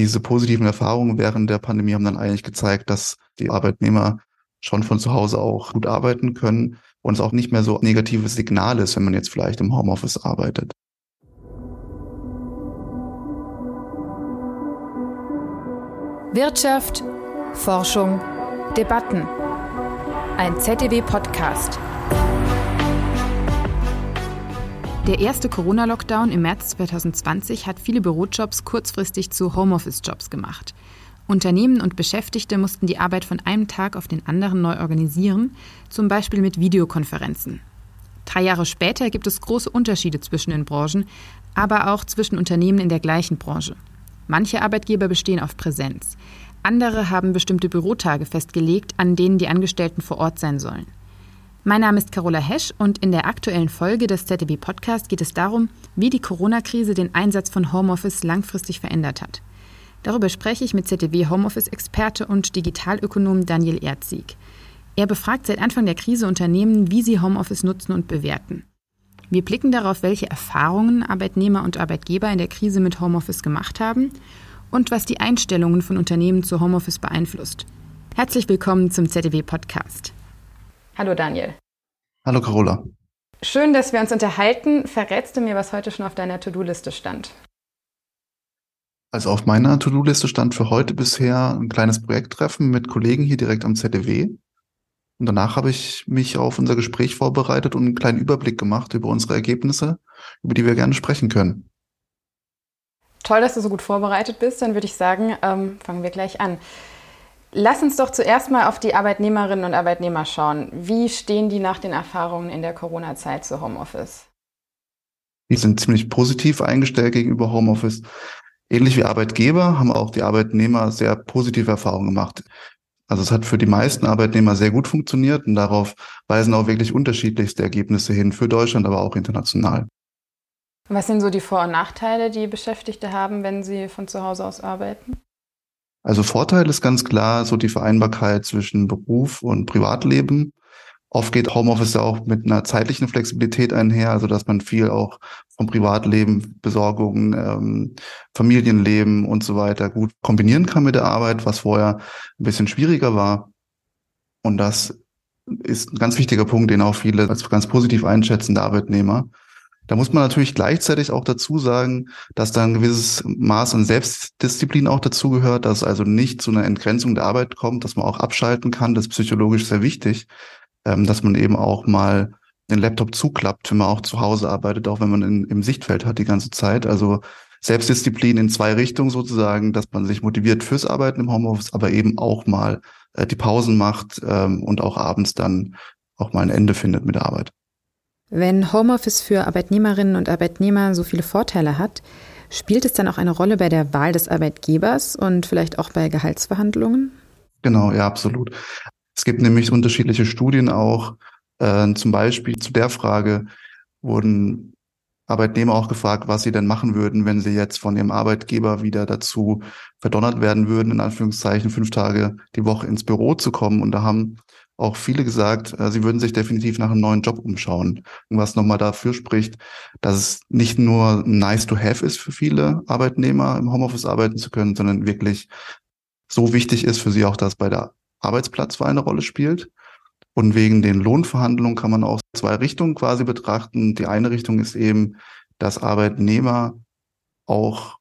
diese positiven Erfahrungen während der Pandemie haben dann eigentlich gezeigt, dass die Arbeitnehmer schon von zu Hause auch gut arbeiten können und es auch nicht mehr so ein negatives Signal ist, wenn man jetzt vielleicht im Homeoffice arbeitet. Wirtschaft, Forschung, Debatten. Ein ZDW-Podcast. Der erste Corona-Lockdown im März 2020 hat viele Bürojobs kurzfristig zu Homeoffice-Jobs gemacht. Unternehmen und Beschäftigte mussten die Arbeit von einem Tag auf den anderen neu organisieren, zum Beispiel mit Videokonferenzen. Drei Jahre später gibt es große Unterschiede zwischen den Branchen, aber auch zwischen Unternehmen in der gleichen Branche. Manche Arbeitgeber bestehen auf Präsenz. Andere haben bestimmte Bürotage festgelegt, an denen die Angestellten vor Ort sein sollen. Mein Name ist Carola Hesch und in der aktuellen Folge des ZDB Podcast geht es darum, wie die Corona-Krise den Einsatz von Homeoffice langfristig verändert hat. Darüber spreche ich mit ZDW Homeoffice-Experte und Digitalökonom Daniel Erzig. Er befragt seit Anfang der Krise Unternehmen, wie sie Homeoffice nutzen und bewerten. Wir blicken darauf, welche Erfahrungen Arbeitnehmer und Arbeitgeber in der Krise mit Homeoffice gemacht haben und was die Einstellungen von Unternehmen zu Homeoffice beeinflusst. Herzlich willkommen zum ZDW Podcast. Hallo Daniel. Hallo Carola. Schön, dass wir uns unterhalten. Verrätst du mir, was heute schon auf deiner To-Do-Liste stand? Also auf meiner To-Do-Liste stand für heute bisher ein kleines Projekttreffen mit Kollegen hier direkt am ZDW. Und danach habe ich mich auf unser Gespräch vorbereitet und einen kleinen Überblick gemacht über unsere Ergebnisse, über die wir gerne sprechen können. Toll, dass du so gut vorbereitet bist. Dann würde ich sagen, ähm, fangen wir gleich an. Lass uns doch zuerst mal auf die Arbeitnehmerinnen und Arbeitnehmer schauen. Wie stehen die nach den Erfahrungen in der Corona-Zeit zu Homeoffice? Die sind ziemlich positiv eingestellt gegenüber Homeoffice. Ähnlich wie Arbeitgeber haben auch die Arbeitnehmer sehr positive Erfahrungen gemacht. Also es hat für die meisten Arbeitnehmer sehr gut funktioniert und darauf weisen auch wirklich unterschiedlichste Ergebnisse hin für Deutschland, aber auch international. Was sind so die Vor- und Nachteile, die Beschäftigte haben, wenn sie von zu Hause aus arbeiten? Also Vorteil ist ganz klar so die Vereinbarkeit zwischen Beruf und Privatleben. Oft geht Homeoffice ja auch mit einer zeitlichen Flexibilität einher, also dass man viel auch vom Privatleben, Besorgungen, ähm, Familienleben und so weiter gut kombinieren kann mit der Arbeit, was vorher ein bisschen schwieriger war. Und das ist ein ganz wichtiger Punkt, den auch viele als ganz positiv einschätzen, der Arbeitnehmer. Da muss man natürlich gleichzeitig auch dazu sagen, dass da ein gewisses Maß an Selbstdisziplin auch dazugehört, dass also nicht zu einer Entgrenzung der Arbeit kommt, dass man auch abschalten kann. Das ist psychologisch sehr wichtig, ähm, dass man eben auch mal den Laptop zuklappt, wenn man auch zu Hause arbeitet, auch wenn man in, im Sichtfeld hat die ganze Zeit. Also Selbstdisziplin in zwei Richtungen sozusagen, dass man sich motiviert fürs Arbeiten im Homeoffice, aber eben auch mal äh, die Pausen macht ähm, und auch abends dann auch mal ein Ende findet mit der Arbeit. Wenn Homeoffice für Arbeitnehmerinnen und Arbeitnehmer so viele Vorteile hat, spielt es dann auch eine Rolle bei der Wahl des Arbeitgebers und vielleicht auch bei Gehaltsverhandlungen? Genau, ja, absolut. Es gibt nämlich unterschiedliche Studien auch, äh, zum Beispiel zu der Frage wurden Arbeitnehmer auch gefragt, was sie denn machen würden, wenn sie jetzt von ihrem Arbeitgeber wieder dazu verdonnert werden würden, in Anführungszeichen fünf Tage die Woche ins Büro zu kommen. Und da haben auch viele gesagt, äh, sie würden sich definitiv nach einem neuen Job umschauen. Was nochmal dafür spricht, dass es nicht nur nice to have ist für viele Arbeitnehmer, im Homeoffice arbeiten zu können, sondern wirklich so wichtig ist für sie auch, dass bei der Arbeitsplatzwahl eine Rolle spielt. Und wegen den Lohnverhandlungen kann man auch zwei Richtungen quasi betrachten. Die eine Richtung ist eben, dass Arbeitnehmer auch,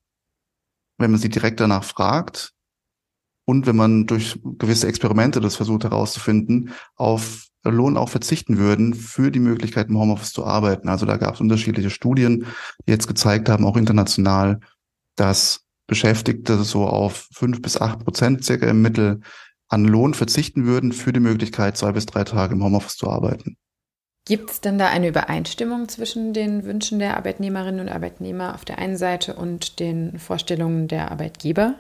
wenn man sie direkt danach fragt und wenn man durch gewisse Experimente das versucht herauszufinden, auf Lohn auch verzichten würden für die Möglichkeit im Homeoffice zu arbeiten. Also da gab es unterschiedliche Studien, die jetzt gezeigt haben, auch international, dass Beschäftigte so auf fünf bis acht Prozent circa im Mittel an Lohn verzichten würden für die Möglichkeit, zwei bis drei Tage im Homeoffice zu arbeiten. Gibt es denn da eine Übereinstimmung zwischen den Wünschen der Arbeitnehmerinnen und Arbeitnehmer auf der einen Seite und den Vorstellungen der Arbeitgeber?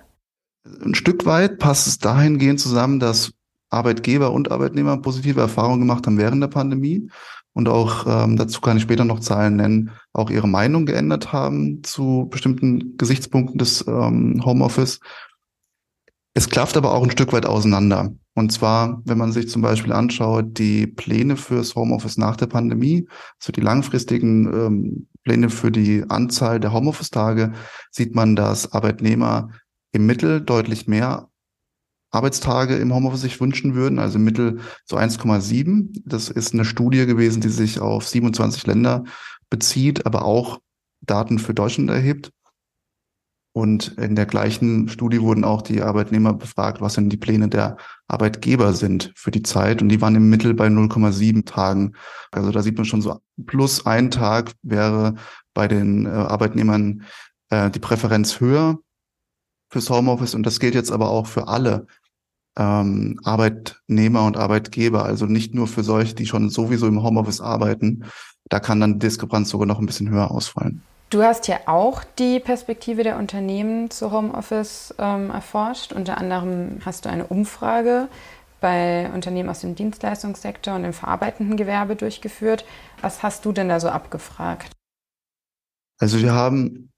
Ein Stück weit passt es dahingehend zusammen, dass Arbeitgeber und Arbeitnehmer positive Erfahrungen gemacht haben während der Pandemie und auch ähm, dazu kann ich später noch Zahlen nennen, auch ihre Meinung geändert haben zu bestimmten Gesichtspunkten des ähm, Homeoffice es klafft aber auch ein Stück weit auseinander. Und zwar, wenn man sich zum Beispiel anschaut, die Pläne fürs Homeoffice nach der Pandemie, also die langfristigen ähm, Pläne für die Anzahl der Homeoffice-Tage, sieht man, dass Arbeitnehmer im Mittel deutlich mehr Arbeitstage im Homeoffice sich wünschen würden, also im Mittel so 1,7. Das ist eine Studie gewesen, die sich auf 27 Länder bezieht, aber auch Daten für Deutschland erhebt. Und in der gleichen Studie wurden auch die Arbeitnehmer befragt, was denn die Pläne der Arbeitgeber sind für die Zeit. Und die waren im Mittel bei 0,7 Tagen. Also da sieht man schon so, plus ein Tag wäre bei den äh, Arbeitnehmern äh, die Präferenz höher fürs Homeoffice. Und das gilt jetzt aber auch für alle ähm, Arbeitnehmer und Arbeitgeber, also nicht nur für solche, die schon sowieso im Homeoffice arbeiten. Da kann dann die Diskrepanz sogar noch ein bisschen höher ausfallen. Du hast ja auch die Perspektive der Unternehmen zu Homeoffice ähm, erforscht. Unter anderem hast du eine Umfrage bei Unternehmen aus dem Dienstleistungssektor und im verarbeitenden Gewerbe durchgeführt. Was hast du denn da so abgefragt? Also wir haben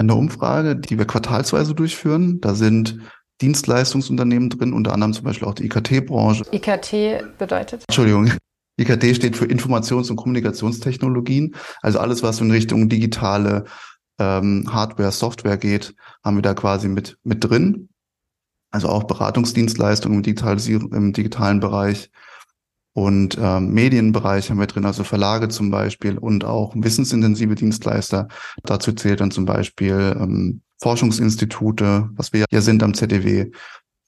eine Umfrage, die wir quartalsweise durchführen. Da sind Dienstleistungsunternehmen drin, unter anderem zum Beispiel auch die IKT-Branche. IKT bedeutet? Entschuldigung. IKT steht für Informations- und Kommunikationstechnologien. Also alles, was in Richtung digitale ähm, Hardware, Software geht, haben wir da quasi mit, mit drin. Also auch Beratungsdienstleistungen im, im digitalen Bereich und ähm, Medienbereich haben wir drin, also Verlage zum Beispiel und auch wissensintensive Dienstleister. Dazu zählt dann zum Beispiel ähm, Forschungsinstitute, was wir ja sind am ZDW,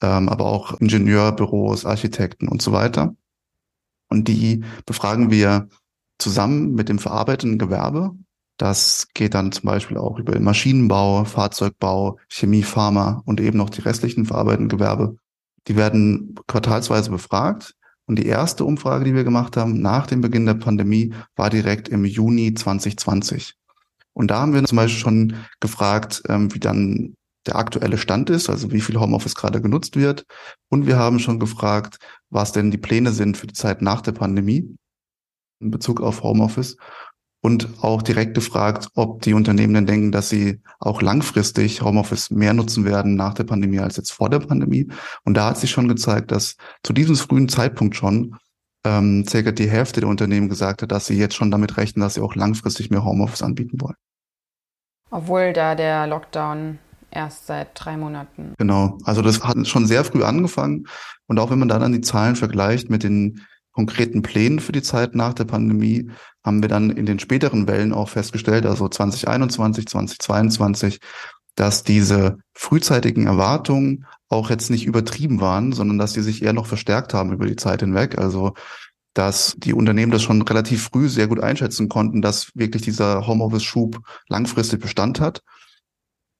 ähm, aber auch Ingenieurbüros, Architekten und so weiter. Und die befragen wir zusammen mit dem verarbeitenden Gewerbe. Das geht dann zum Beispiel auch über Maschinenbau, Fahrzeugbau, Chemie, Pharma und eben noch die restlichen verarbeitenden Gewerbe. Die werden quartalsweise befragt. Und die erste Umfrage, die wir gemacht haben nach dem Beginn der Pandemie, war direkt im Juni 2020. Und da haben wir zum Beispiel schon gefragt, ähm, wie dann der aktuelle Stand ist, also wie viel Homeoffice gerade genutzt wird. Und wir haben schon gefragt, was denn die Pläne sind für die Zeit nach der Pandemie in Bezug auf Homeoffice. Und auch direkt gefragt, ob die Unternehmen denn denken, dass sie auch langfristig Homeoffice mehr nutzen werden nach der Pandemie als jetzt vor der Pandemie. Und da hat sich schon gezeigt, dass zu diesem frühen Zeitpunkt schon ähm, circa die Hälfte der Unternehmen gesagt hat, dass sie jetzt schon damit rechnen, dass sie auch langfristig mehr Homeoffice anbieten wollen. Obwohl da der Lockdown erst seit drei Monaten. Genau, also das hat schon sehr früh angefangen. Und auch wenn man dann die Zahlen vergleicht mit den konkreten Plänen für die Zeit nach der Pandemie, haben wir dann in den späteren Wellen auch festgestellt, also 2021, 2022, dass diese frühzeitigen Erwartungen auch jetzt nicht übertrieben waren, sondern dass sie sich eher noch verstärkt haben über die Zeit hinweg. Also dass die Unternehmen das schon relativ früh sehr gut einschätzen konnten, dass wirklich dieser Homeoffice-Schub langfristig Bestand hat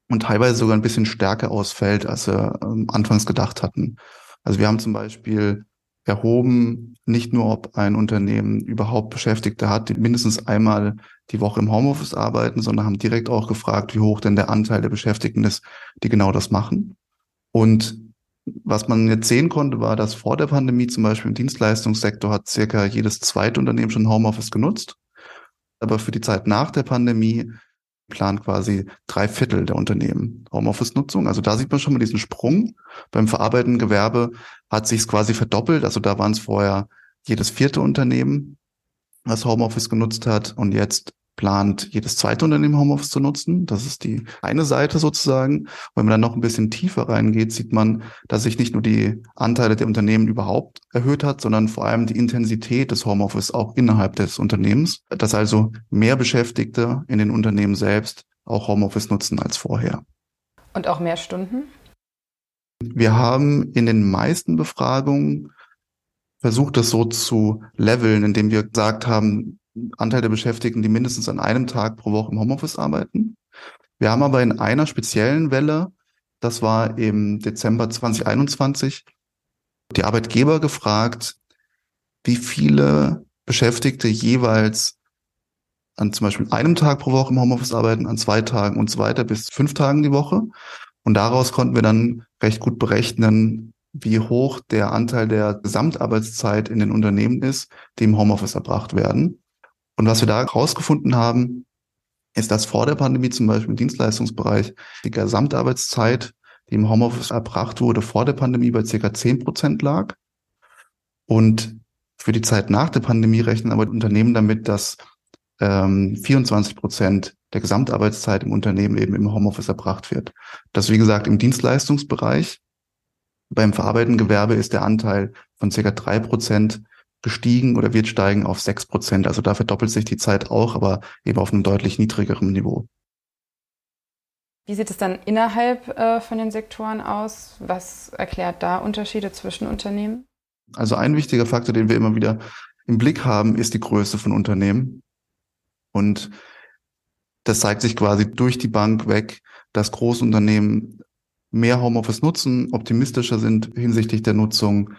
und teilweise sogar ein bisschen stärker ausfällt, als sie ähm, anfangs gedacht hatten. Also wir haben zum Beispiel erhoben, nicht nur, ob ein Unternehmen überhaupt Beschäftigte hat, die mindestens einmal die Woche im Homeoffice arbeiten, sondern haben direkt auch gefragt, wie hoch denn der Anteil der Beschäftigten ist, die genau das machen. Und was man jetzt sehen konnte, war, dass vor der Pandemie zum Beispiel im Dienstleistungssektor hat circa jedes zweite Unternehmen schon Homeoffice genutzt. Aber für die Zeit nach der Pandemie planen quasi drei Viertel der Unternehmen Homeoffice-Nutzung. Also da sieht man schon mal diesen Sprung. Beim verarbeitenden Gewerbe hat sich es quasi verdoppelt. Also da waren es vorher jedes vierte Unternehmen, was Homeoffice genutzt hat. Und jetzt plant jedes zweite Unternehmen Homeoffice zu nutzen. Das ist die eine Seite sozusagen. Und wenn man dann noch ein bisschen tiefer reingeht, sieht man, dass sich nicht nur die Anteile der Unternehmen überhaupt erhöht hat, sondern vor allem die Intensität des Homeoffice auch innerhalb des Unternehmens. Dass also mehr Beschäftigte in den Unternehmen selbst auch Homeoffice nutzen als vorher. Und auch mehr Stunden? Wir haben in den meisten Befragungen versucht, das so zu leveln, indem wir gesagt haben, Anteil der Beschäftigten, die mindestens an einem Tag pro Woche im Homeoffice arbeiten. Wir haben aber in einer speziellen Welle, das war im Dezember 2021, die Arbeitgeber gefragt, wie viele Beschäftigte jeweils an zum Beispiel einem Tag pro Woche im Homeoffice arbeiten, an zwei Tagen und so weiter bis fünf Tagen die Woche. Und daraus konnten wir dann recht gut berechnen, wie hoch der Anteil der Gesamtarbeitszeit in den Unternehmen ist, die im Homeoffice erbracht werden. Und was wir da herausgefunden haben, ist, dass vor der Pandemie zum Beispiel im Dienstleistungsbereich die Gesamtarbeitszeit, die im Homeoffice erbracht wurde, vor der Pandemie bei circa 10 Prozent lag. Und für die Zeit nach der Pandemie rechnen aber Unternehmen damit, dass ähm, 24 Prozent der Gesamtarbeitszeit im Unternehmen eben im Homeoffice erbracht wird. Das, wie gesagt, im Dienstleistungsbereich. Beim verarbeitenden Gewerbe ist der Anteil von circa drei Prozent gestiegen oder wird steigen auf sechs Prozent. Also da verdoppelt sich die Zeit auch, aber eben auf einem deutlich niedrigeren Niveau. Wie sieht es dann innerhalb äh, von den Sektoren aus? Was erklärt da Unterschiede zwischen Unternehmen? Also ein wichtiger Faktor, den wir immer wieder im Blick haben, ist die Größe von Unternehmen. Und das zeigt sich quasi durch die Bank weg, dass Großunternehmen mehr Homeoffice nutzen, optimistischer sind hinsichtlich der Nutzung,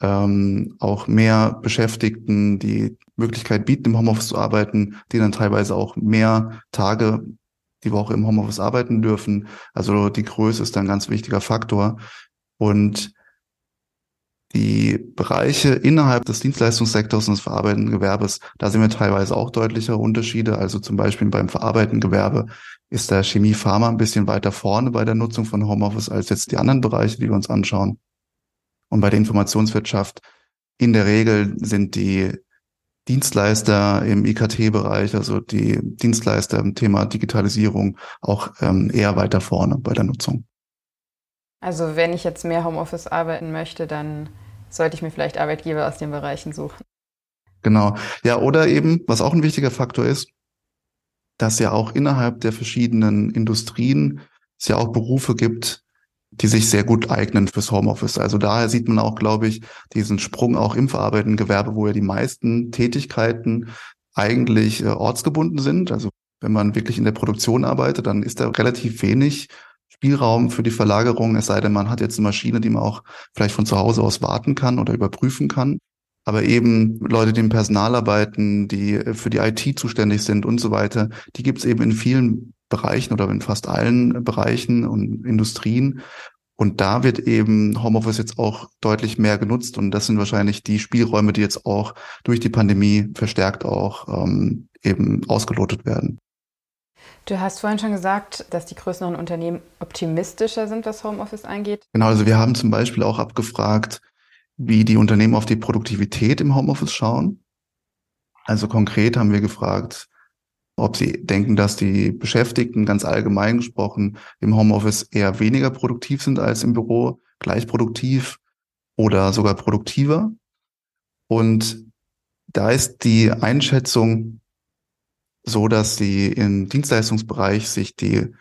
ähm, auch mehr Beschäftigten die Möglichkeit bieten, im Homeoffice zu arbeiten, die dann teilweise auch mehr Tage die Woche im Homeoffice arbeiten dürfen. Also die Größe ist ein ganz wichtiger Faktor. Und die Bereiche innerhalb des Dienstleistungssektors und des verarbeitenden Gewerbes, da sehen wir teilweise auch deutlichere Unterschiede. Also zum Beispiel beim verarbeitenden Gewerbe ist der Chemie Pharma ein bisschen weiter vorne bei der Nutzung von Homeoffice als jetzt die anderen Bereiche, die wir uns anschauen. Und bei der Informationswirtschaft in der Regel sind die Dienstleister im IKT-Bereich, also die Dienstleister im Thema Digitalisierung auch ähm, eher weiter vorne bei der Nutzung. Also wenn ich jetzt mehr Homeoffice arbeiten möchte, dann sollte ich mir vielleicht Arbeitgeber aus den Bereichen suchen. Genau. Ja, oder eben, was auch ein wichtiger Faktor ist, dass ja auch innerhalb der verschiedenen Industrien es ja auch Berufe gibt, die sich sehr gut eignen fürs Homeoffice. Also daher sieht man auch, glaube ich, diesen Sprung auch im verarbeitenden Gewerbe, wo ja die meisten Tätigkeiten eigentlich äh, ortsgebunden sind. Also wenn man wirklich in der Produktion arbeitet, dann ist da relativ wenig Spielraum für die Verlagerung, es sei denn, man hat jetzt eine Maschine, die man auch vielleicht von zu Hause aus warten kann oder überprüfen kann. Aber eben Leute, die im Personal arbeiten, die für die IT zuständig sind und so weiter, die gibt es eben in vielen Bereichen oder in fast allen Bereichen und Industrien. Und da wird eben Homeoffice jetzt auch deutlich mehr genutzt. Und das sind wahrscheinlich die Spielräume, die jetzt auch durch die Pandemie verstärkt auch ähm, eben ausgelotet werden. Du hast vorhin schon gesagt, dass die größeren Unternehmen optimistischer sind, was Homeoffice angeht. Genau, also wir haben zum Beispiel auch abgefragt, wie die Unternehmen auf die Produktivität im Homeoffice schauen. Also konkret haben wir gefragt, ob sie denken, dass die Beschäftigten ganz allgemein gesprochen im Homeoffice eher weniger produktiv sind als im Büro, gleich produktiv oder sogar produktiver. Und da ist die Einschätzung so, dass sie im Dienstleistungsbereich sich die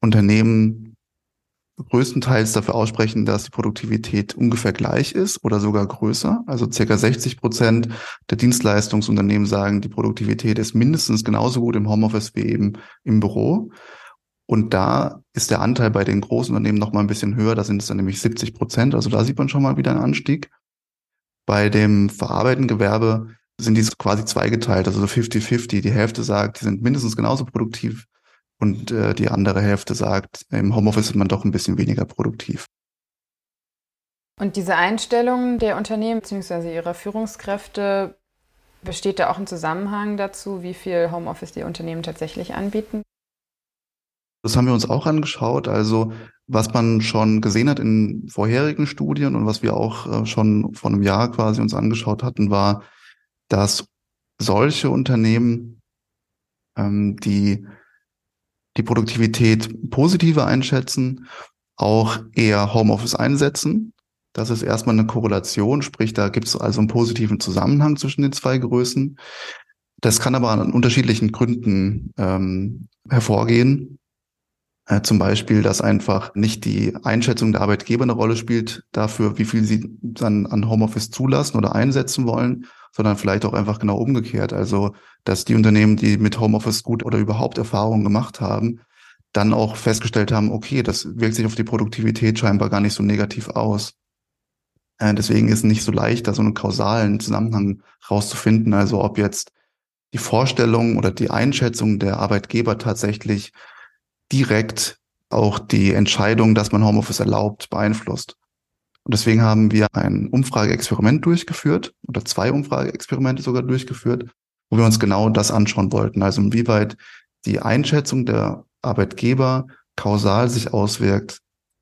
Unternehmen größtenteils dafür aussprechen, dass die Produktivität ungefähr gleich ist oder sogar größer. Also circa 60 Prozent der Dienstleistungsunternehmen sagen, die Produktivität ist mindestens genauso gut im Homeoffice wie eben im Büro. Und da ist der Anteil bei den großen Unternehmen noch mal ein bisschen höher. Da sind es dann nämlich 70 Prozent. Also da sieht man schon mal wieder einen Anstieg. Bei dem verarbeitenden Gewerbe sind die quasi zweigeteilt, also so 50-50. Die Hälfte sagt, die sind mindestens genauso produktiv und äh, die andere Hälfte sagt, im Homeoffice ist man doch ein bisschen weniger produktiv. Und diese Einstellung der Unternehmen bzw. ihrer Führungskräfte, besteht da auch ein Zusammenhang dazu, wie viel Homeoffice die Unternehmen tatsächlich anbieten? Das haben wir uns auch angeschaut. Also was man schon gesehen hat in vorherigen Studien und was wir auch äh, schon vor einem Jahr quasi uns angeschaut hatten, war, dass solche Unternehmen, ähm, die die Produktivität positiver einschätzen, auch eher Homeoffice einsetzen. Das ist erstmal eine Korrelation, sprich, da gibt es also einen positiven Zusammenhang zwischen den zwei Größen. Das kann aber an unterschiedlichen Gründen ähm, hervorgehen. Äh, zum Beispiel, dass einfach nicht die Einschätzung der Arbeitgeber eine Rolle spielt dafür, wie viel sie dann an Homeoffice zulassen oder einsetzen wollen, sondern vielleicht auch einfach genau umgekehrt. Also, dass die Unternehmen, die mit Homeoffice gut oder überhaupt Erfahrungen gemacht haben, dann auch festgestellt haben, okay, das wirkt sich auf die Produktivität scheinbar gar nicht so negativ aus. Äh, deswegen ist es nicht so leicht, da so einen kausalen Zusammenhang rauszufinden. Also ob jetzt die Vorstellung oder die Einschätzung der Arbeitgeber tatsächlich direkt auch die Entscheidung, dass man Homeoffice erlaubt, beeinflusst. Und deswegen haben wir ein Umfrageexperiment durchgeführt oder zwei Umfrageexperimente sogar durchgeführt, wo wir uns genau das anschauen wollten. Also inwieweit die Einschätzung der Arbeitgeber kausal sich auswirkt,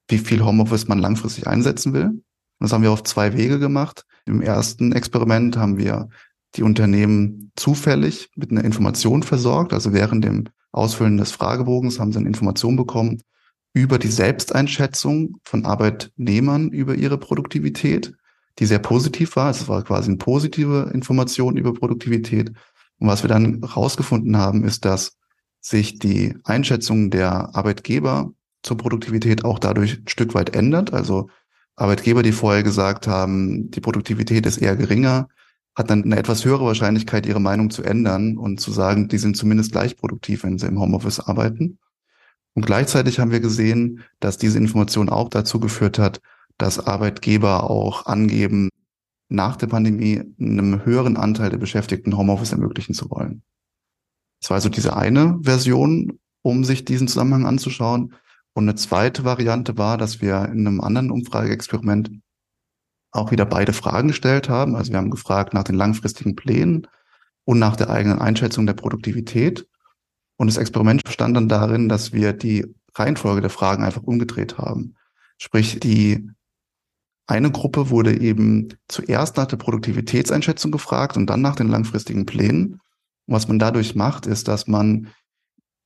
wie viel Homeoffice man langfristig einsetzen will. Und das haben wir auf zwei Wege gemacht. Im ersten Experiment haben wir die Unternehmen zufällig mit einer Information versorgt. Also während dem Ausfüllen des Fragebogens haben sie eine Information bekommen über die Selbsteinschätzung von Arbeitnehmern über ihre Produktivität, die sehr positiv war. Es war quasi eine positive Information über Produktivität. Und was wir dann herausgefunden haben, ist, dass sich die Einschätzung der Arbeitgeber zur Produktivität auch dadurch ein Stück weit ändert. Also Arbeitgeber, die vorher gesagt haben, die Produktivität ist eher geringer, hat dann eine etwas höhere Wahrscheinlichkeit, ihre Meinung zu ändern und zu sagen, die sind zumindest gleich produktiv, wenn sie im Homeoffice arbeiten. Und gleichzeitig haben wir gesehen, dass diese Information auch dazu geführt hat, dass Arbeitgeber auch angeben, nach der Pandemie einem höheren Anteil der Beschäftigten Homeoffice ermöglichen zu wollen. Das war also diese eine Version, um sich diesen Zusammenhang anzuschauen. Und eine zweite Variante war, dass wir in einem anderen Umfrageexperiment auch wieder beide Fragen gestellt haben. Also wir haben gefragt nach den langfristigen Plänen und nach der eigenen Einschätzung der Produktivität. Und das Experiment bestand dann darin, dass wir die Reihenfolge der Fragen einfach umgedreht haben. Sprich, die eine Gruppe wurde eben zuerst nach der Produktivitätseinschätzung gefragt und dann nach den langfristigen Plänen. Und was man dadurch macht, ist, dass man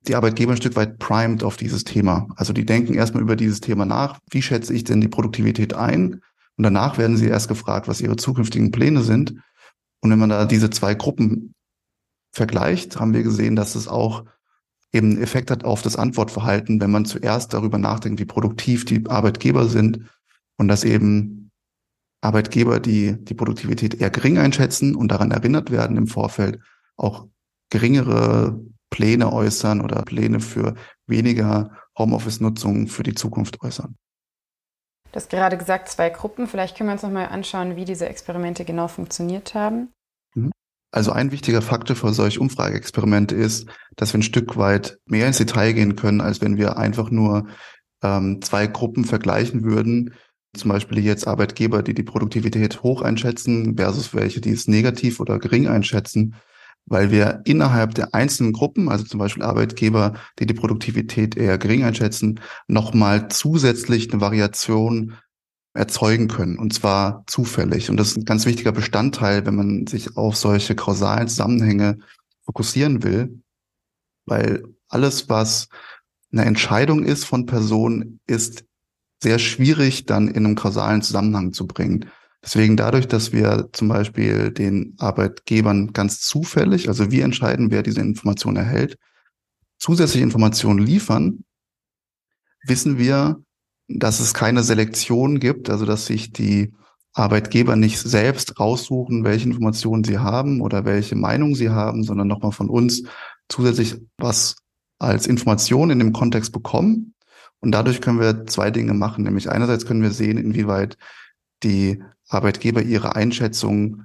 die Arbeitgeber ein Stück weit primed auf dieses Thema. Also die denken erstmal über dieses Thema nach. Wie schätze ich denn die Produktivität ein? Und danach werden sie erst gefragt, was ihre zukünftigen Pläne sind. Und wenn man da diese zwei Gruppen vergleicht, haben wir gesehen, dass es auch eben einen Effekt hat auf das Antwortverhalten, wenn man zuerst darüber nachdenkt, wie produktiv die Arbeitgeber sind und dass eben Arbeitgeber, die die Produktivität eher gering einschätzen und daran erinnert werden im Vorfeld, auch geringere Pläne äußern oder Pläne für weniger Homeoffice-Nutzung für die Zukunft äußern. Du hast gerade gesagt, zwei Gruppen. Vielleicht können wir uns nochmal anschauen, wie diese Experimente genau funktioniert haben. Also ein wichtiger Faktor für solche Umfrageexperimente ist, dass wir ein Stück weit mehr ins Detail gehen können, als wenn wir einfach nur ähm, zwei Gruppen vergleichen würden. Zum Beispiel jetzt Arbeitgeber, die die Produktivität hoch einschätzen versus welche, die es negativ oder gering einschätzen, weil wir innerhalb der einzelnen Gruppen, also zum Beispiel Arbeitgeber, die die Produktivität eher gering einschätzen, nochmal zusätzlich eine Variation erzeugen können, und zwar zufällig. Und das ist ein ganz wichtiger Bestandteil, wenn man sich auf solche kausalen Zusammenhänge fokussieren will, weil alles, was eine Entscheidung ist von Personen, ist sehr schwierig dann in einem kausalen Zusammenhang zu bringen. Deswegen dadurch, dass wir zum Beispiel den Arbeitgebern ganz zufällig, also wir entscheiden, wer diese Information erhält, zusätzliche Informationen liefern, wissen wir, dass es keine Selektion gibt, also dass sich die Arbeitgeber nicht selbst raussuchen, welche Informationen sie haben oder welche Meinung sie haben, sondern nochmal von uns zusätzlich was als Information in dem Kontext bekommen. Und dadurch können wir zwei Dinge machen. Nämlich einerseits können wir sehen, inwieweit die Arbeitgeber ihre Einschätzung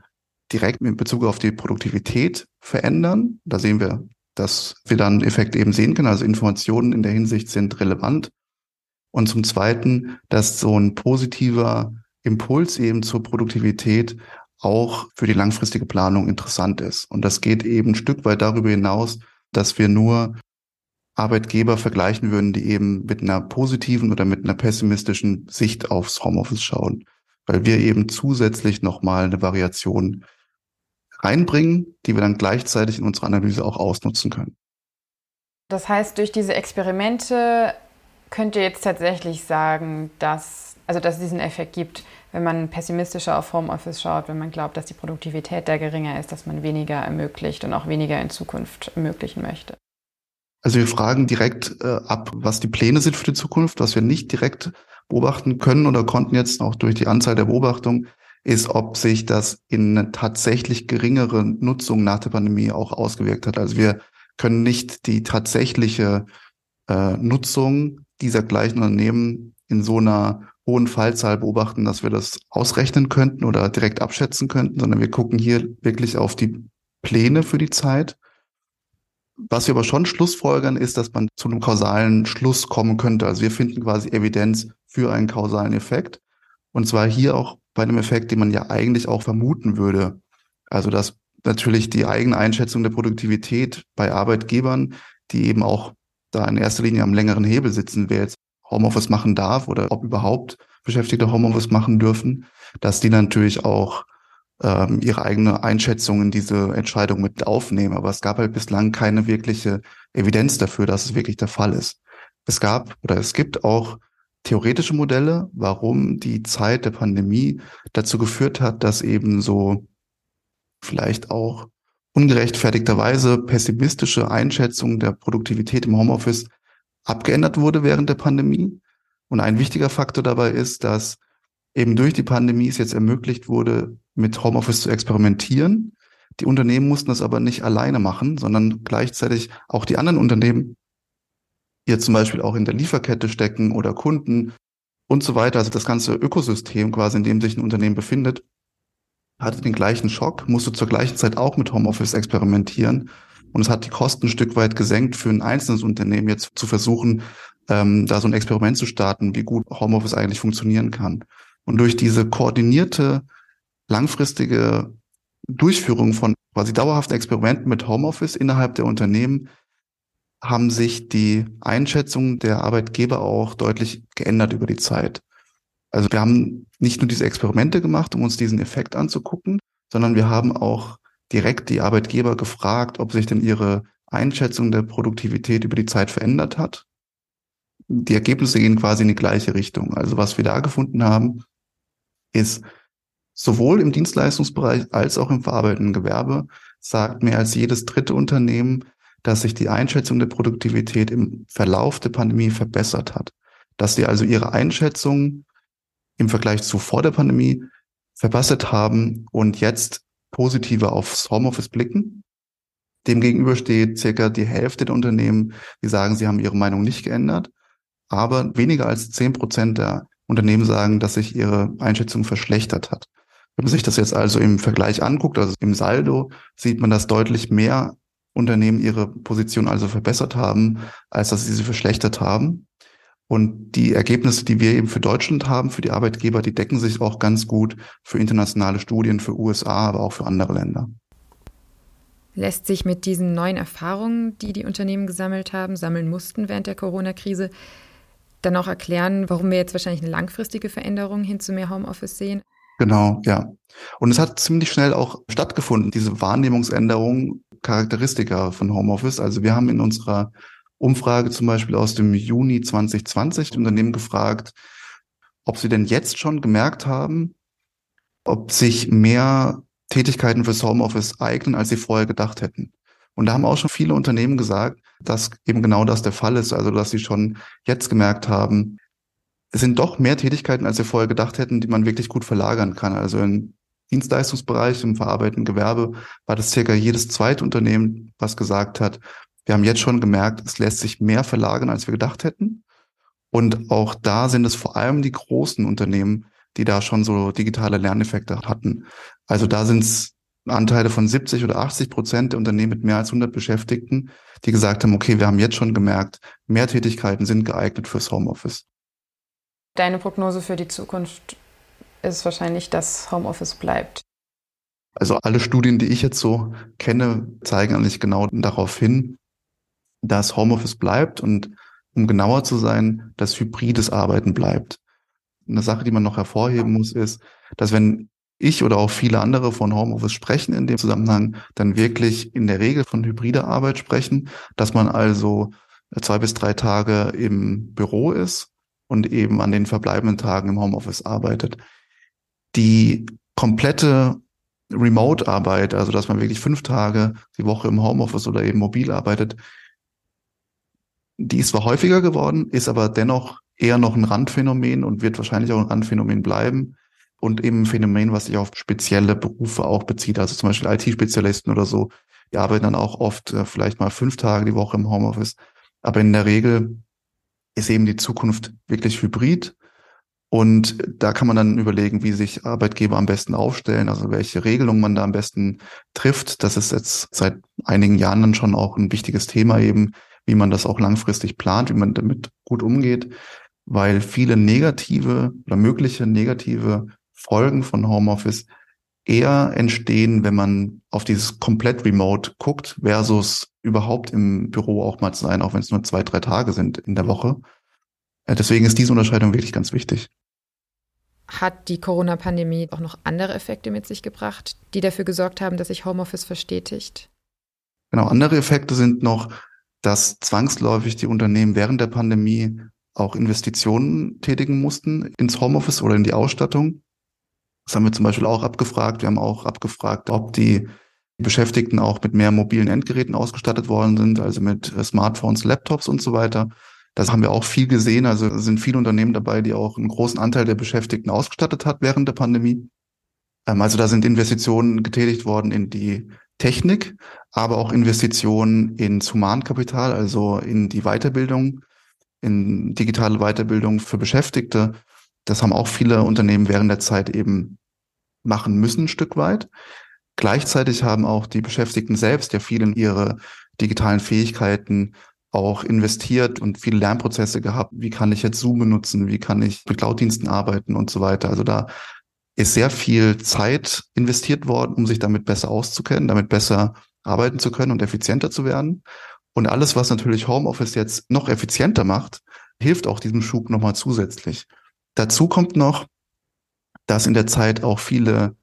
direkt in Bezug auf die Produktivität verändern. Da sehen wir, dass wir dann Effekt eben sehen können. Also Informationen in der Hinsicht sind relevant. Und zum Zweiten, dass so ein positiver Impuls eben zur Produktivität auch für die langfristige Planung interessant ist. Und das geht eben ein Stück weit darüber hinaus, dass wir nur Arbeitgeber vergleichen würden, die eben mit einer positiven oder mit einer pessimistischen Sicht aufs Homeoffice schauen weil wir eben zusätzlich nochmal eine Variation reinbringen, die wir dann gleichzeitig in unserer Analyse auch ausnutzen können. Das heißt, durch diese Experimente könnt ihr jetzt tatsächlich sagen, dass, also dass es diesen Effekt gibt, wenn man pessimistischer auf Homeoffice schaut, wenn man glaubt, dass die Produktivität da geringer ist, dass man weniger ermöglicht und auch weniger in Zukunft ermöglichen möchte. Also wir fragen direkt äh, ab, was die Pläne sind für die Zukunft, was wir nicht direkt beobachten können oder konnten jetzt auch durch die Anzahl der Beobachtungen, ist, ob sich das in eine tatsächlich geringere Nutzung nach der Pandemie auch ausgewirkt hat. Also wir können nicht die tatsächliche äh, Nutzung dieser gleichen Unternehmen in so einer hohen Fallzahl beobachten, dass wir das ausrechnen könnten oder direkt abschätzen könnten, sondern wir gucken hier wirklich auf die Pläne für die Zeit was wir aber schon schlussfolgern, ist, dass man zu einem kausalen Schluss kommen könnte. Also wir finden quasi Evidenz für einen kausalen Effekt. Und zwar hier auch bei einem Effekt, den man ja eigentlich auch vermuten würde. Also dass natürlich die eigene Einschätzung der Produktivität bei Arbeitgebern, die eben auch da in erster Linie am längeren Hebel sitzen, wer jetzt Homeoffice machen darf oder ob überhaupt Beschäftigte Homeoffice machen dürfen, dass die natürlich auch ähm, ihre eigene Einschätzung in diese Entscheidung mit aufnehmen. Aber es gab halt bislang keine wirkliche Evidenz dafür, dass es wirklich der Fall ist. Es gab oder es gibt auch theoretische Modelle, warum die Zeit der Pandemie dazu geführt hat, dass eben so vielleicht auch ungerechtfertigterweise pessimistische Einschätzung der Produktivität im Homeoffice abgeändert wurde während der Pandemie. Und ein wichtiger Faktor dabei ist, dass eben durch die Pandemie es jetzt ermöglicht wurde, mit Homeoffice zu experimentieren. Die Unternehmen mussten das aber nicht alleine machen, sondern gleichzeitig auch die anderen Unternehmen, hier zum Beispiel auch in der Lieferkette stecken oder Kunden und so weiter. Also das ganze Ökosystem quasi, in dem sich ein Unternehmen befindet, hatte den gleichen Schock, musste zur gleichen Zeit auch mit Homeoffice experimentieren. Und es hat die Kosten ein Stück weit gesenkt für ein einzelnes Unternehmen jetzt zu versuchen, ähm, da so ein Experiment zu starten, wie gut Homeoffice eigentlich funktionieren kann. Und durch diese koordinierte, langfristige Durchführung von quasi dauerhaften Experimenten mit Homeoffice innerhalb der Unternehmen haben sich die Einschätzungen der Arbeitgeber auch deutlich geändert über die Zeit. Also wir haben nicht nur diese Experimente gemacht, um uns diesen Effekt anzugucken, sondern wir haben auch direkt die Arbeitgeber gefragt, ob sich denn ihre Einschätzung der Produktivität über die Zeit verändert hat. Die Ergebnisse gehen quasi in die gleiche Richtung. Also was wir da gefunden haben, ist sowohl im Dienstleistungsbereich als auch im verarbeitenden Gewerbe sagt mehr als jedes dritte Unternehmen, dass sich die Einschätzung der Produktivität im Verlauf der Pandemie verbessert hat. Dass sie also ihre Einschätzung im Vergleich zu vor der Pandemie verbessert haben und jetzt positiver aufs Homeoffice blicken. Demgegenüber steht circa die Hälfte der Unternehmen, die sagen, sie haben ihre Meinung nicht geändert. Aber weniger als zehn Prozent der Unternehmen sagen, dass sich ihre Einschätzung verschlechtert hat. Wenn man sich das jetzt also im Vergleich anguckt, also im Saldo, sieht man, dass deutlich mehr Unternehmen ihre Position also verbessert haben, als dass sie sie verschlechtert haben. Und die Ergebnisse, die wir eben für Deutschland haben, für die Arbeitgeber, die decken sich auch ganz gut für internationale Studien, für USA, aber auch für andere Länder. Lässt sich mit diesen neuen Erfahrungen, die die Unternehmen gesammelt haben, sammeln mussten während der Corona-Krise, dann auch erklären, warum wir jetzt wahrscheinlich eine langfristige Veränderung hin zu mehr Homeoffice sehen? Genau, ja. Und es hat ziemlich schnell auch stattgefunden, diese Wahrnehmungsänderung, Charakteristika von Homeoffice. Also wir haben in unserer Umfrage zum Beispiel aus dem Juni 2020 die Unternehmen gefragt, ob sie denn jetzt schon gemerkt haben, ob sich mehr Tätigkeiten fürs Homeoffice eignen, als sie vorher gedacht hätten. Und da haben auch schon viele Unternehmen gesagt, dass eben genau das der Fall ist, also dass sie schon jetzt gemerkt haben, es sind doch mehr Tätigkeiten, als sie vorher gedacht hätten, die man wirklich gut verlagern kann. Also im Dienstleistungsbereich, im verarbeitenden Gewerbe war das circa jedes zweite Unternehmen, was gesagt hat, wir haben jetzt schon gemerkt, es lässt sich mehr verlagern, als wir gedacht hätten. Und auch da sind es vor allem die großen Unternehmen, die da schon so digitale Lerneffekte hatten. Also da sind es Anteile von 70 oder 80 Prozent der Unternehmen mit mehr als 100 Beschäftigten, die gesagt haben, okay, wir haben jetzt schon gemerkt, mehr Tätigkeiten sind geeignet fürs Homeoffice. Deine Prognose für die Zukunft ist wahrscheinlich, dass Homeoffice bleibt. Also alle Studien, die ich jetzt so kenne, zeigen eigentlich genau darauf hin, dass Homeoffice bleibt und um genauer zu sein, dass hybrides Arbeiten bleibt. Eine Sache, die man noch hervorheben muss, ist, dass wenn ich oder auch viele andere von Homeoffice sprechen in dem Zusammenhang, dann wirklich in der Regel von hybrider Arbeit sprechen, dass man also zwei bis drei Tage im Büro ist und eben an den verbleibenden Tagen im Homeoffice arbeitet. Die komplette Remote-Arbeit, also dass man wirklich fünf Tage die Woche im Homeoffice oder eben mobil arbeitet, die ist zwar häufiger geworden, ist aber dennoch eher noch ein Randphänomen und wird wahrscheinlich auch ein Randphänomen bleiben und eben ein Phänomen, was sich auf spezielle Berufe auch bezieht, also zum Beispiel IT-Spezialisten oder so, die arbeiten dann auch oft äh, vielleicht mal fünf Tage die Woche im Homeoffice. Aber in der Regel ist eben die Zukunft wirklich hybrid. Und da kann man dann überlegen, wie sich Arbeitgeber am besten aufstellen, also welche Regelungen man da am besten trifft. Das ist jetzt seit einigen Jahren dann schon auch ein wichtiges Thema eben, wie man das auch langfristig plant, wie man damit gut umgeht, weil viele negative oder mögliche negative Folgen von Homeoffice eher entstehen, wenn man auf dieses komplett Remote guckt, versus überhaupt im Büro auch mal zu sein, auch wenn es nur zwei, drei Tage sind in der Woche. Deswegen ist diese Unterscheidung wirklich ganz wichtig. hat die Corona-Pandemie auch noch andere Effekte mit sich gebracht, die dafür gesorgt haben, dass sich Homeoffice verstetigt? Genau, andere Effekte sind noch, dass zwangsläufig die Unternehmen während der Pandemie auch Investitionen tätigen mussten ins Homeoffice oder in die Ausstattung. Das haben wir zum Beispiel auch abgefragt. Wir haben auch abgefragt, ob die Beschäftigten auch mit mehr mobilen Endgeräten ausgestattet worden sind, also mit äh, Smartphones, Laptops und so weiter. Das haben wir auch viel gesehen. Also sind viele Unternehmen dabei, die auch einen großen Anteil der Beschäftigten ausgestattet hat während der Pandemie. Ähm, also da sind Investitionen getätigt worden in die Technik, aber auch Investitionen ins Humankapital, also in die Weiterbildung, in digitale Weiterbildung für Beschäftigte. Das haben auch viele Unternehmen während der Zeit eben machen müssen, ein Stück weit. Gleichzeitig haben auch die Beschäftigten selbst ja viel in ihre digitalen Fähigkeiten auch investiert und viele Lernprozesse gehabt. Wie kann ich jetzt Zoom benutzen? Wie kann ich mit Cloud-Diensten arbeiten und so weiter? Also da ist sehr viel Zeit investiert worden, um sich damit besser auszukennen, damit besser arbeiten zu können und effizienter zu werden. Und alles, was natürlich Homeoffice jetzt noch effizienter macht, hilft auch diesem Schub nochmal zusätzlich. Dazu kommt noch, dass in der Zeit auch viele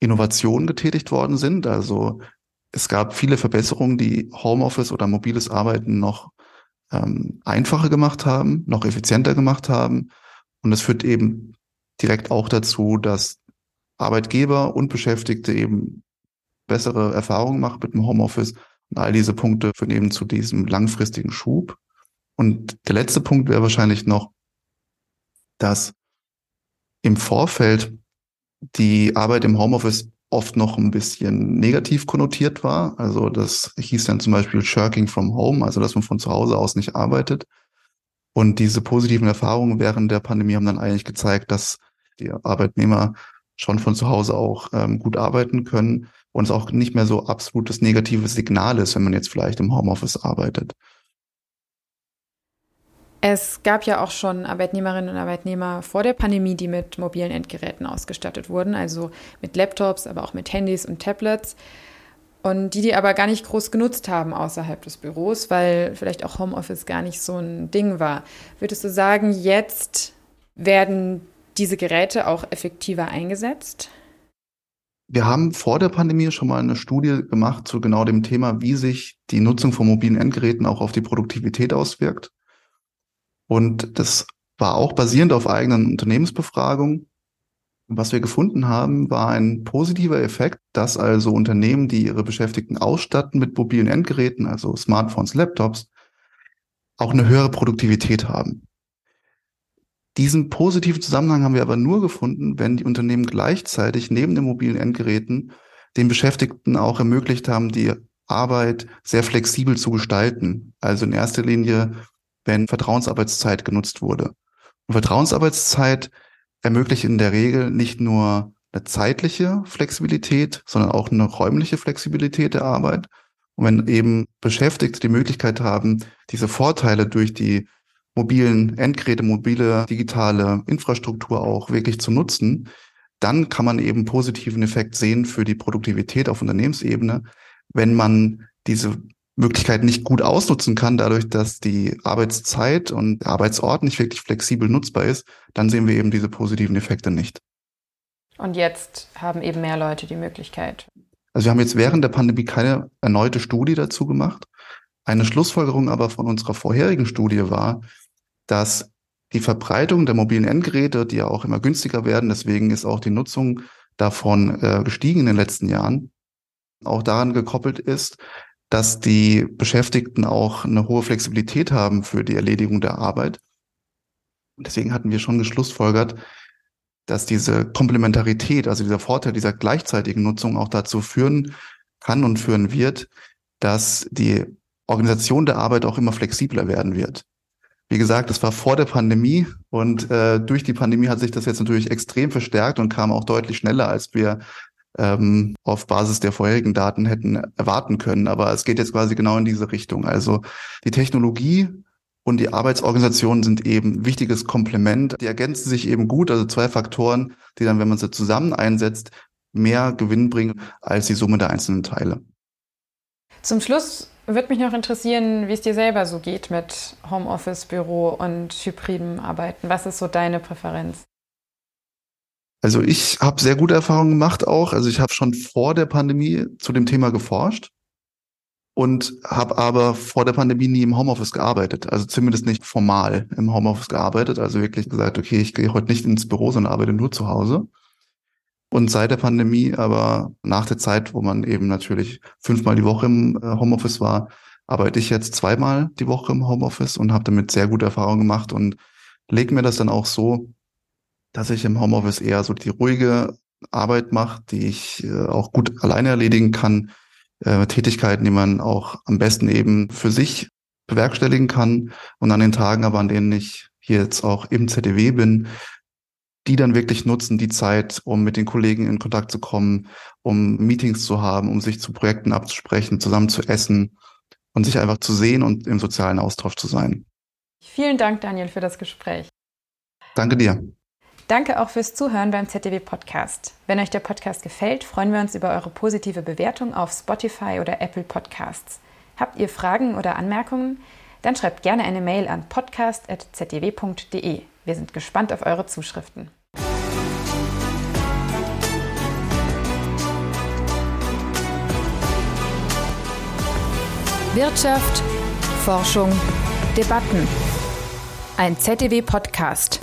Innovationen getätigt worden sind. Also es gab viele Verbesserungen, die Homeoffice oder mobiles Arbeiten noch ähm, einfacher gemacht haben, noch effizienter gemacht haben. Und es führt eben direkt auch dazu, dass Arbeitgeber und Beschäftigte eben bessere Erfahrungen machen mit dem Homeoffice. Und all diese Punkte führen eben zu diesem langfristigen Schub. Und der letzte Punkt wäre wahrscheinlich noch, dass im Vorfeld die Arbeit im Homeoffice oft noch ein bisschen negativ konnotiert war. Also das hieß dann zum Beispiel Shirking from Home, also dass man von zu Hause aus nicht arbeitet. Und diese positiven Erfahrungen während der Pandemie haben dann eigentlich gezeigt, dass die Arbeitnehmer schon von zu Hause auch ähm, gut arbeiten können und es auch nicht mehr so absolutes negatives Signal ist, wenn man jetzt vielleicht im Homeoffice arbeitet. Es gab ja auch schon Arbeitnehmerinnen und Arbeitnehmer vor der Pandemie, die mit mobilen Endgeräten ausgestattet wurden, also mit Laptops, aber auch mit Handys und Tablets. Und die, die aber gar nicht groß genutzt haben außerhalb des Büros, weil vielleicht auch Homeoffice gar nicht so ein Ding war. Würdest du sagen, jetzt werden diese Geräte auch effektiver eingesetzt? Wir haben vor der Pandemie schon mal eine Studie gemacht zu genau dem Thema, wie sich die Nutzung von mobilen Endgeräten auch auf die Produktivität auswirkt. Und das war auch basierend auf eigenen Unternehmensbefragungen. Was wir gefunden haben, war ein positiver Effekt, dass also Unternehmen, die ihre Beschäftigten ausstatten mit mobilen Endgeräten, also Smartphones, Laptops, auch eine höhere Produktivität haben. Diesen positiven Zusammenhang haben wir aber nur gefunden, wenn die Unternehmen gleichzeitig neben den mobilen Endgeräten den Beschäftigten auch ermöglicht haben, die Arbeit sehr flexibel zu gestalten. Also in erster Linie wenn Vertrauensarbeitszeit genutzt wurde. Und Vertrauensarbeitszeit ermöglicht in der Regel nicht nur eine zeitliche Flexibilität, sondern auch eine räumliche Flexibilität der Arbeit. Und wenn eben Beschäftigte die Möglichkeit haben, diese Vorteile durch die mobilen Endgeräte, mobile digitale Infrastruktur auch wirklich zu nutzen, dann kann man eben positiven Effekt sehen für die Produktivität auf Unternehmensebene, wenn man diese Möglichkeit nicht gut ausnutzen kann, dadurch, dass die Arbeitszeit und der Arbeitsort nicht wirklich flexibel nutzbar ist, dann sehen wir eben diese positiven Effekte nicht. Und jetzt haben eben mehr Leute die Möglichkeit. Also wir haben jetzt während der Pandemie keine erneute Studie dazu gemacht. Eine Schlussfolgerung aber von unserer vorherigen Studie war, dass die Verbreitung der mobilen Endgeräte, die ja auch immer günstiger werden, deswegen ist auch die Nutzung davon äh, gestiegen in den letzten Jahren, auch daran gekoppelt ist, dass die Beschäftigten auch eine hohe Flexibilität haben für die Erledigung der Arbeit. Und deswegen hatten wir schon geschlussfolgert, dass diese Komplementarität, also dieser Vorteil dieser gleichzeitigen Nutzung auch dazu führen kann und führen wird, dass die Organisation der Arbeit auch immer flexibler werden wird. Wie gesagt, das war vor der Pandemie und äh, durch die Pandemie hat sich das jetzt natürlich extrem verstärkt und kam auch deutlich schneller, als wir ähm, auf Basis der vorherigen Daten hätten erwarten können. Aber es geht jetzt quasi genau in diese Richtung. Also die Technologie und die Arbeitsorganisation sind eben wichtiges Komplement. Die ergänzen sich eben gut, also zwei Faktoren, die dann, wenn man sie zusammen einsetzt, mehr Gewinn bringen als die Summe der einzelnen Teile. Zum Schluss würde mich noch interessieren, wie es dir selber so geht mit Homeoffice, Büro und hybriden Arbeiten. Was ist so deine Präferenz? Also ich habe sehr gute Erfahrungen gemacht auch. Also ich habe schon vor der Pandemie zu dem Thema geforscht und habe aber vor der Pandemie nie im Homeoffice gearbeitet. Also zumindest nicht formal im Homeoffice gearbeitet. Also wirklich gesagt, okay, ich gehe heute nicht ins Büro, sondern arbeite nur zu Hause. Und seit der Pandemie, aber nach der Zeit, wo man eben natürlich fünfmal die Woche im äh, Homeoffice war, arbeite ich jetzt zweimal die Woche im Homeoffice und habe damit sehr gute Erfahrungen gemacht und lege mir das dann auch so dass ich im Homeoffice eher so die ruhige Arbeit mache, die ich äh, auch gut alleine erledigen kann. Äh, Tätigkeiten, die man auch am besten eben für sich bewerkstelligen kann. Und an den Tagen aber, an denen ich hier jetzt auch im ZDW bin, die dann wirklich nutzen, die Zeit, um mit den Kollegen in Kontakt zu kommen, um Meetings zu haben, um sich zu Projekten abzusprechen, zusammen zu essen und sich einfach zu sehen und im sozialen Austausch zu sein. Vielen Dank, Daniel, für das Gespräch. Danke dir. Danke auch fürs Zuhören beim ZDW Podcast. Wenn euch der Podcast gefällt, freuen wir uns über eure positive Bewertung auf Spotify oder Apple Podcasts. Habt ihr Fragen oder Anmerkungen? Dann schreibt gerne eine Mail an podcast.zdw.de. Wir sind gespannt auf eure Zuschriften. Wirtschaft, Forschung, Debatten. Ein ZDW-Podcast.